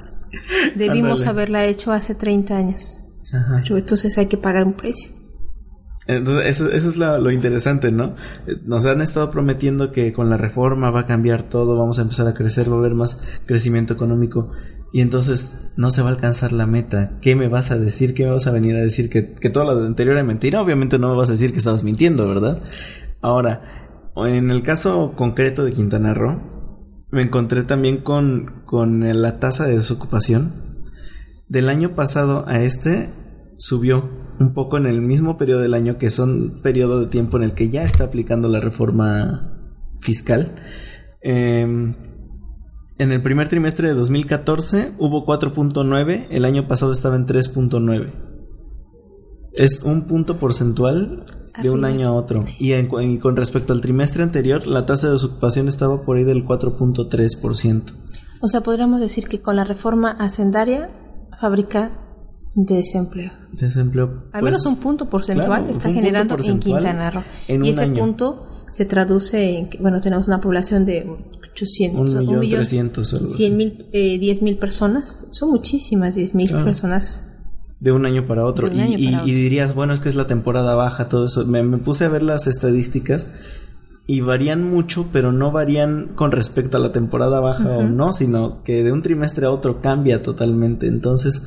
Debimos haberla hecho hace 30 años. Ajá. Pero entonces hay que pagar un precio. Entonces, eso, eso es lo, lo interesante, ¿no? Nos han estado prometiendo que con la reforma va a cambiar todo, vamos a empezar a crecer, va a haber más crecimiento económico. Y entonces no se va a alcanzar la meta. ¿Qué me vas a decir? ¿Qué me vas a venir a decir? ¿Que, que todo lo anterior era mentira? Obviamente no me vas a decir que estabas mintiendo, ¿verdad? Ahora, en el caso concreto de Quintana Roo, me encontré también con, con la tasa de desocupación. Del año pasado a este subió un poco en el mismo periodo del año, que son periodo de tiempo en el que ya está aplicando la reforma fiscal. Em, en el primer trimestre de 2014 hubo 4.9, el año pasado estaba en 3.9. Es un punto porcentual de un año a otro. Y, con respecto al trimestre anterior, la tasa de desocupación estaba por ahí del 4.3%. O sea, podríamos decir que con la reforma hacendaria fabrica desempleo. Desempleo. Al menos pues, un punto porcentual está generando en Quintana Roo. y ese punto se traduce en que, bueno, tenemos una población de 800, un millón, 300, mil, eh, 10 mil personas. Son muchísimas 10 mil personas de un año para otro. Y, dirías, bueno, es que es la temporada baja, todo eso. Me, puse a ver las estadísticas y varían mucho, pero no varían con respecto a la temporada baja o no, sino que de un trimestre a otro cambia totalmente. Entonces,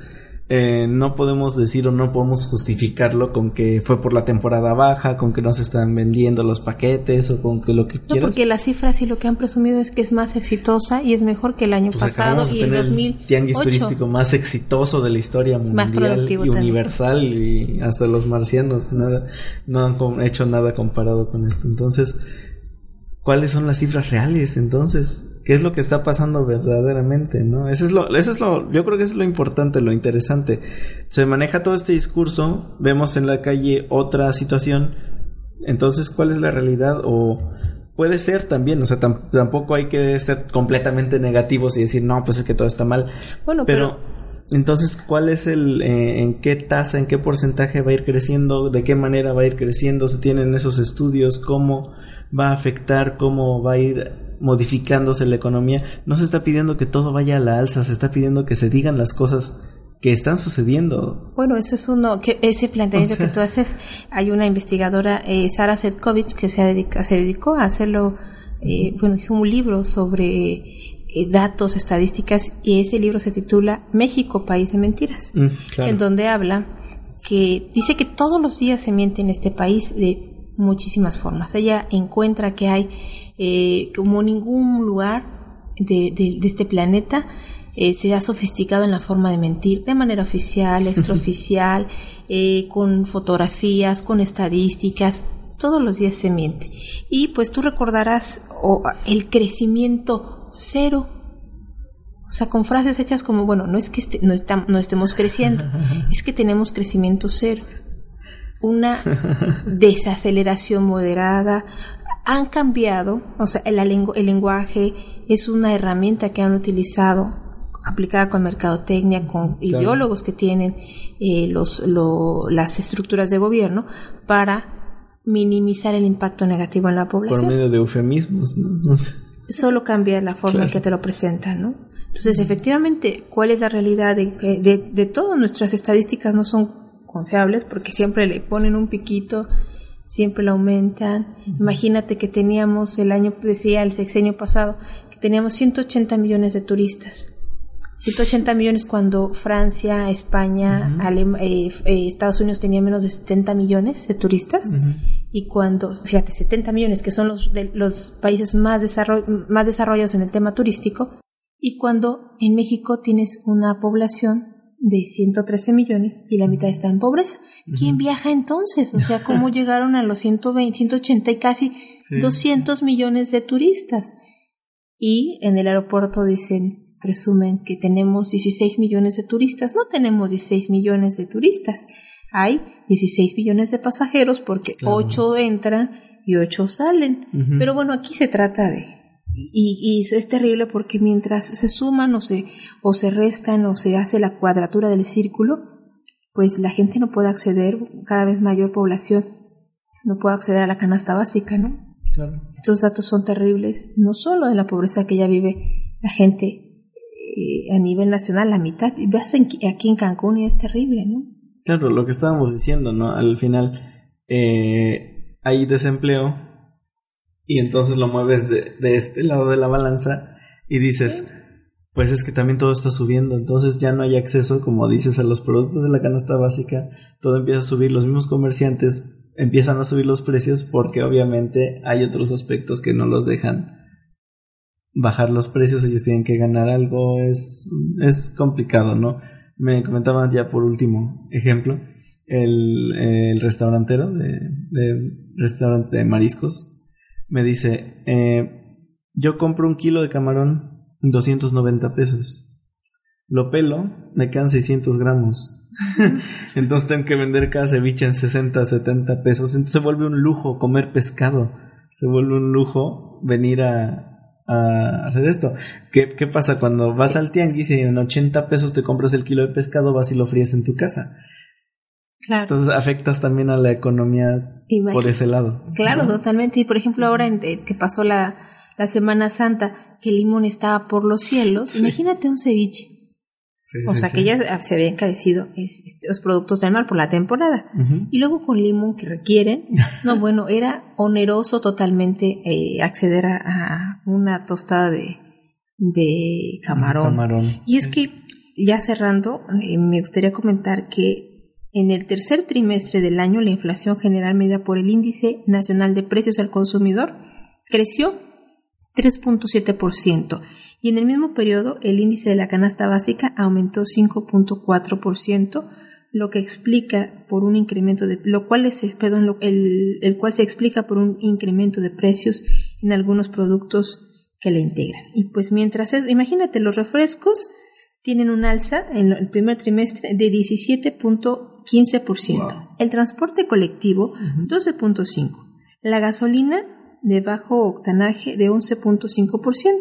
eh, no podemos decir o no podemos justificarlo con que fue por la temporada baja, con que no se están vendiendo los paquetes o con que lo que quieras. No, porque las cifras y lo que han presumido es que es más exitosa y es mejor que el año pues pasado y el 2000 el tianguis turístico más exitoso de la historia mundial y universal y hasta los marcianos nada no han hecho nada comparado con esto. Entonces, ¿cuáles son las cifras reales entonces? Qué es lo que está pasando verdaderamente, ¿no? Eso es lo, eso es lo, yo creo que es lo importante, lo interesante. Se maneja todo este discurso, vemos en la calle otra situación, entonces, ¿cuál es la realidad? O puede ser también, o sea, tampoco hay que ser completamente negativos y decir, no, pues es que todo está mal. Bueno, pero, entonces, ¿cuál es el, eh, en qué tasa, en qué porcentaje va a ir creciendo, de qué manera va a ir creciendo, se tienen esos estudios, cómo va a afectar, cómo va a ir modificándose la economía, no se está pidiendo que todo vaya a la alza, se está pidiendo que se digan las cosas que están sucediendo. Bueno, eso es uno, que ese planteamiento que tú haces, hay una investigadora, eh, Sara Setkovich, que se, dedica, se dedicó a hacerlo, eh, bueno, hizo un libro sobre eh, datos, estadísticas, y ese libro se titula México, País de Mentiras, mm, en donde habla que dice que todos los días se miente en este país de muchísimas formas. Ella encuentra que hay eh, como ningún lugar de, este planeta eh, se ha sofisticado en la forma de mentir, de manera oficial, extraoficial, eh, con fotografías, con estadísticas, todos los días se miente. Y pues tú recordarás el crecimiento cero. O sea, con frases hechas como, bueno, no es que este, no, no estemos creciendo, es que tenemos crecimiento cero. Una desaceleración moderada, han cambiado, o sea, el, el lenguaje es una herramienta que han utilizado aplicada con mercadotecnia, con ideólogos que tienen eh, los, las estructuras de gobierno para minimizar el impacto negativo en la población. Por medio de eufemismos, ¿no? Solo cambia la forma en que te lo presentan, ¿no? Entonces, efectivamente, ¿cuál es la realidad de que de, de todas nuestras estadísticas no son confiables porque siempre le ponen un piquito siempre lo aumentan. Imagínate que teníamos el año, decía el sexenio pasado, que teníamos 180 millones de turistas. 180 millones cuando Francia, España, eh, eh, Estados Unidos tenían menos de 70 millones de turistas. Y cuando, fíjate, 70 millones que son los, de, los países más, más desarrollados en el tema turístico. Y cuando en México tienes una población de 113 millones y la mitad está en pobreza. ¿Quién viaja entonces? O sea, ¿cómo llegaron a los 120, 180 y casi 200 millones de turistas? Y en el aeropuerto dicen, presumen que tenemos 16 millones de turistas. No tenemos 16 millones de turistas. Hay 16 millones de pasajeros porque 8 entran y 8 salen. Pero bueno, aquí se trata de y, y, es terrible porque mientras se suman o se, o se restan o se hace la cuadratura del círculo, pues la gente no puede acceder, cada vez mayor población no puede acceder a la canasta básica, ¿no? Claro. Estos datos son terribles, no solo de la pobreza que ya vive la gente eh, a nivel nacional, la mitad, ves aquí en Cancún y es terrible, ¿no? Claro, lo que estábamos diciendo, ¿no? Al final eh, hay desempleo, y entonces lo mueves de, de, este lado de la balanza y dices, pues es que también todo está subiendo, entonces ya no hay acceso, como dices, a los productos de la canasta básica, todo empieza a subir, los mismos comerciantes empiezan a subir los precios porque obviamente hay otros aspectos que no los dejan bajar los precios, ellos tienen que ganar algo, es, es complicado, ¿no? Me comentaban ya por último ejemplo, el, el restaurantero de, de, restaurante de mariscos me dice, eh, yo compro un kilo de camarón 290 pesos, lo pelo, me quedan 600 gramos. Entonces tengo que vender cada ceviche en 60, 70 pesos. Entonces se vuelve un lujo comer pescado. Se vuelve un lujo venir a, a hacer esto. ¿Qué, ¿Qué, pasa cuando vas al tianguis y en 80 pesos te compras el kilo de pescado, vas y lo fríes en tu casa? Claro. Entonces afectas también a la economía por ese lado. Claro, ¿no? totalmente. Y por ejemplo, ahora en, eh, que pasó la, la Semana Santa, que el limón estaba por los cielos, Sí. imagínate un ceviche. Sí, o sí, sea, que ya se había encarecido es- este, los productos del mar por la temporada. Y luego con limón que requieren, no, bueno, era oneroso totalmente eh, acceder a, a una tostada de, de camarón. Camarón. Y es que, ya cerrando, eh, me gustaría comentar que en el tercer trimestre del año la inflación general medida por el Índice Nacional de Precios al Consumidor creció 3.7% y en el mismo periodo el índice de la canasta básica aumentó 5.4%, lo que explica por un incremento de lo cual es perdón, el, el cual se explica por un incremento de precios en algunos productos que le integran. Y pues mientras es, imagínate los refrescos tienen un alza en el primer trimestre de 17.15%. El transporte colectivo 12.5%. La gasolina de bajo octanaje de 11.5%.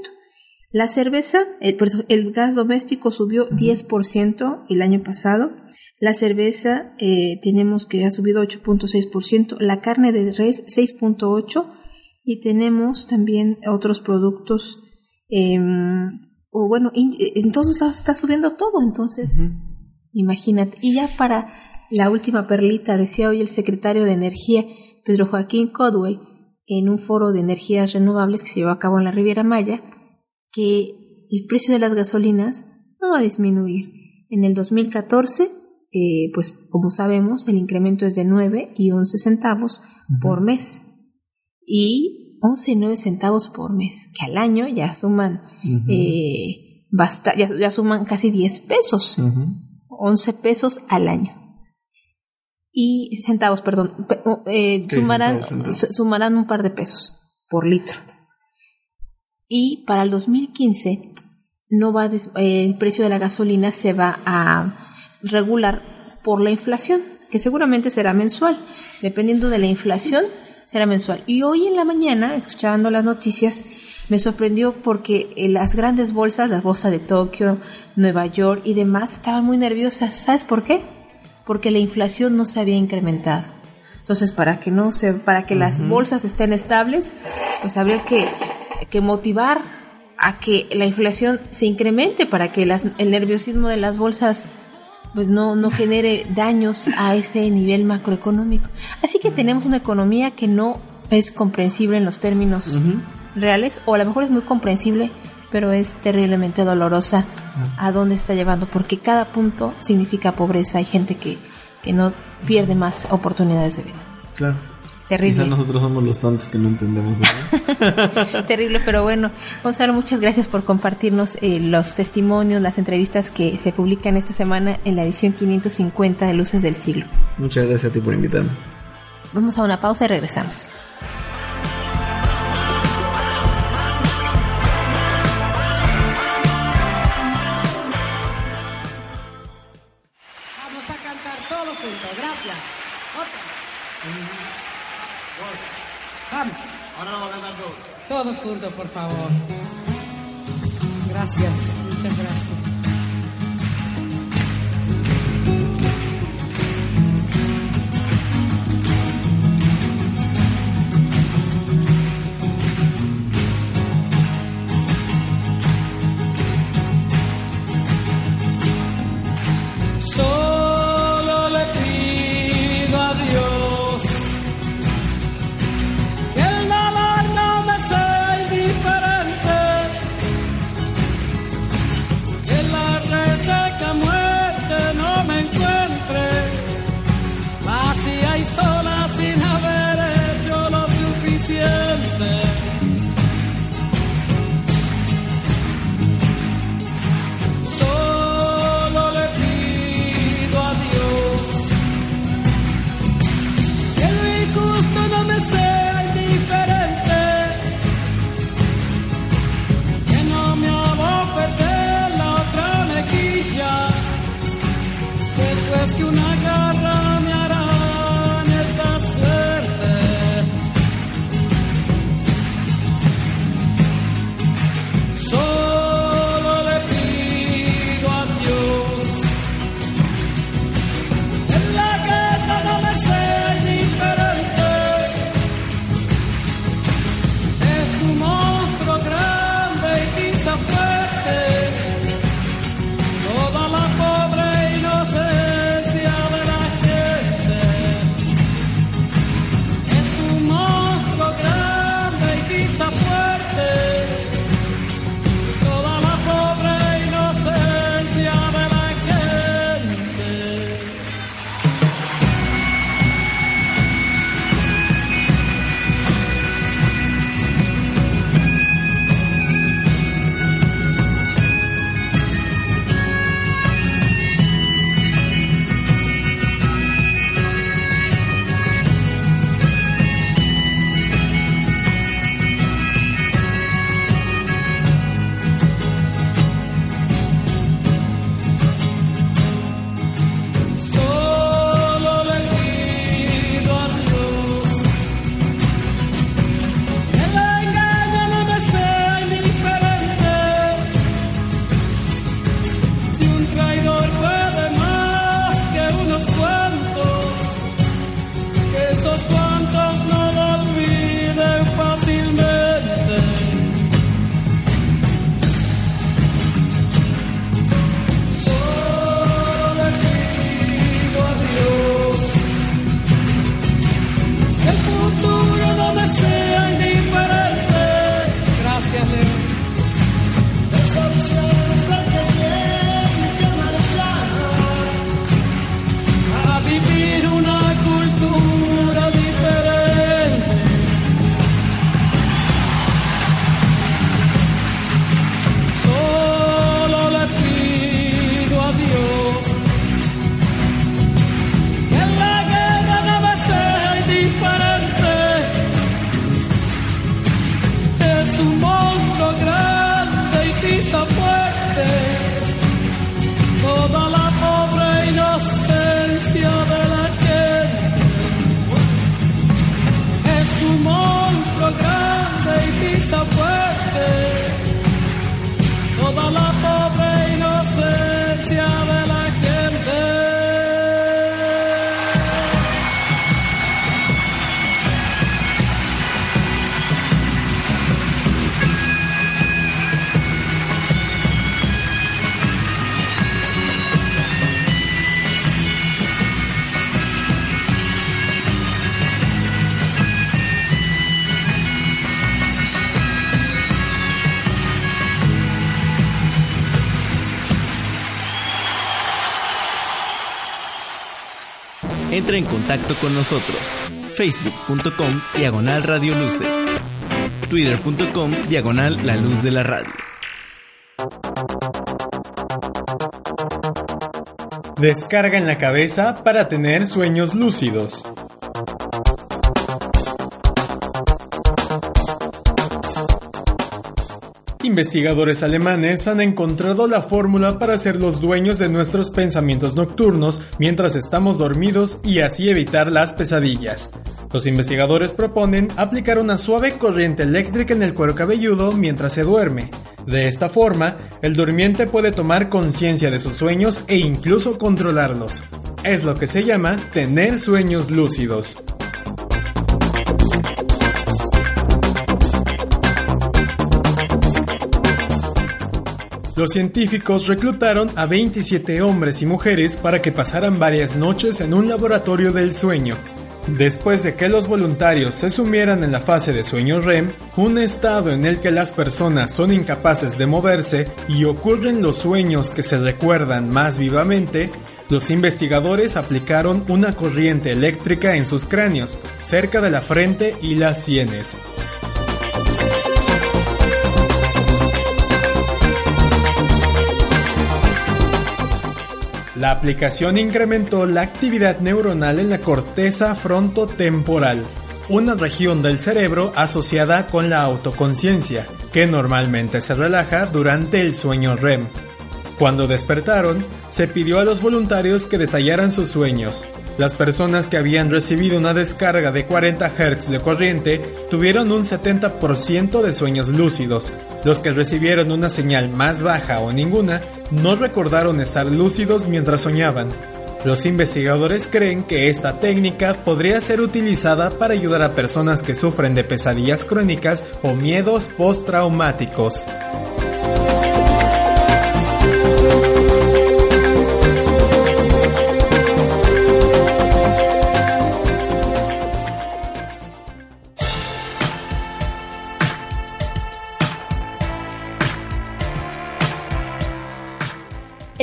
La cerveza, el, perdón, el gas doméstico subió 10% el año pasado. La cerveza eh, tenemos que ha subido 8.6%. La carne de res 6.8%. Y tenemos también otros productos. eh, o bueno, en todos lados está subiendo todo. Entonces, imagínate. Y ya para la última perlita, decía hoy el secretario de Energía, Pedro Joaquín Codwell, en un foro de energías renovables que se llevó a cabo en la Riviera Maya, que el precio de las gasolinas no va a disminuir. En el 2014, eh, pues como sabemos, el incremento es de 9 y 11 centavos por mes. Y 11 y 9 centavos por mes, que al año ya suman, eh, basta, ya, ya suman casi 10 pesos. Ujú. 11 pesos al año. Y centavos, perdón, eh, Sí, sumarán, centavos, centavos. su- sumarán un par de pesos por litro. Y para el 2015 no va a eh, el precio de la gasolina se va a regular por la inflación, que seguramente será mensual. Dependiendo de la inflación, será mensual. Y hoy en la mañana, escuchando las noticias, me sorprendió porque eh, las grandes bolsas, las bolsas de Tokio, Nueva York y demás, estaban muy nerviosas. ¿Sabes por qué? Porque la inflación no se había incrementado. Entonces, para que no se, para que las bolsas estén estables, pues habría que, que motivar a que la inflación se incremente para que las- el nerviosismo de las bolsas pues no, no genere daños a ese nivel macroeconómico. Así que tenemos una economía que no es comprensible en los términos reales, o a lo mejor es muy comprensible, pero es terriblemente dolorosa a dónde está llevando, porque cada punto significa pobreza. Hay gente que, que no pierde más oportunidades de vida. Claro. Terrible. Quizás nosotros somos los tontos que no entendemos, ¿verdad? Terrible, pero bueno. Gonzalo, muchas gracias por compartirnos eh, los testimonios, las entrevistas que se publican esta semana en la edición 550 de Luces del Siglo. Muchas gracias a ti por invitarme. Vamos a una pausa y regresamos. Todos juntos, por favor. Gracias, muchas gracias. Entra en contacto con nosotros. Facebook.com Diagonal Radio Luces. Twitter.com Diagonal La Luz de la Radio. Descarga en la cabeza para tener sueños lúcidos. Investigadores alemanes han encontrado la fórmula para ser los dueños de nuestros pensamientos nocturnos mientras estamos dormidos y así evitar las pesadillas. Los investigadores proponen aplicar una suave corriente eléctrica en el cuero cabelludo mientras se duerme. De esta forma, el durmiente puede tomar conciencia de sus sueños e incluso controlarlos. Es lo que se llama tener sueños lúcidos. Los científicos reclutaron a 27 hombres y mujeres para que pasaran varias noches en un laboratorio del sueño. Después de que los voluntarios se sumieran en la fase de sueño REM, un estado en el que las personas son incapaces de moverse y ocurren los sueños que se recuerdan más vivamente, los investigadores aplicaron una corriente eléctrica en sus cráneos, cerca de la frente y las sienes. La aplicación incrementó la actividad neuronal en la corteza frontotemporal, una región del cerebro asociada con la autoconciencia, que normalmente se relaja durante el sueño REM. Cuando despertaron, se pidió a los voluntarios que detallaran sus sueños. Las personas que habían recibido una descarga de 40 Hz de corriente tuvieron un 70% de sueños lúcidos. Los que recibieron una señal más baja o ninguna no recordaron estar lúcidos mientras soñaban. Los investigadores creen que esta técnica podría ser utilizada para ayudar a personas que sufren de pesadillas crónicas o miedos postraumáticos.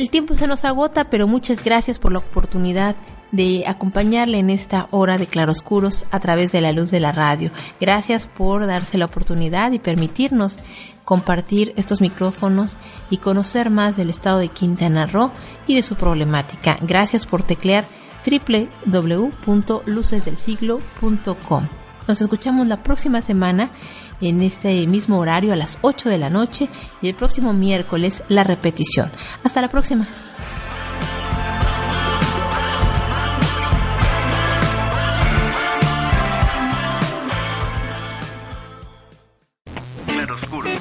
El tiempo se nos agota, pero muchas gracias por la oportunidad de acompañarle en esta hora de claroscuros a través de la luz de la radio. Gracias por darse la oportunidad y permitirnos compartir estos micrófonos y conocer más del estado de Quintana Roo y de su problemática. Gracias por teclear www.lucesdelsiglo.com. Nos escuchamos la próxima semana en este mismo horario a las 8 de la noche y el próximo miércoles la repetición. Hasta la próxima. Claroscuros.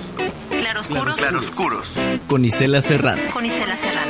Claroscuros Claroscuros. Con Isela Serrano. con Isela Serrano.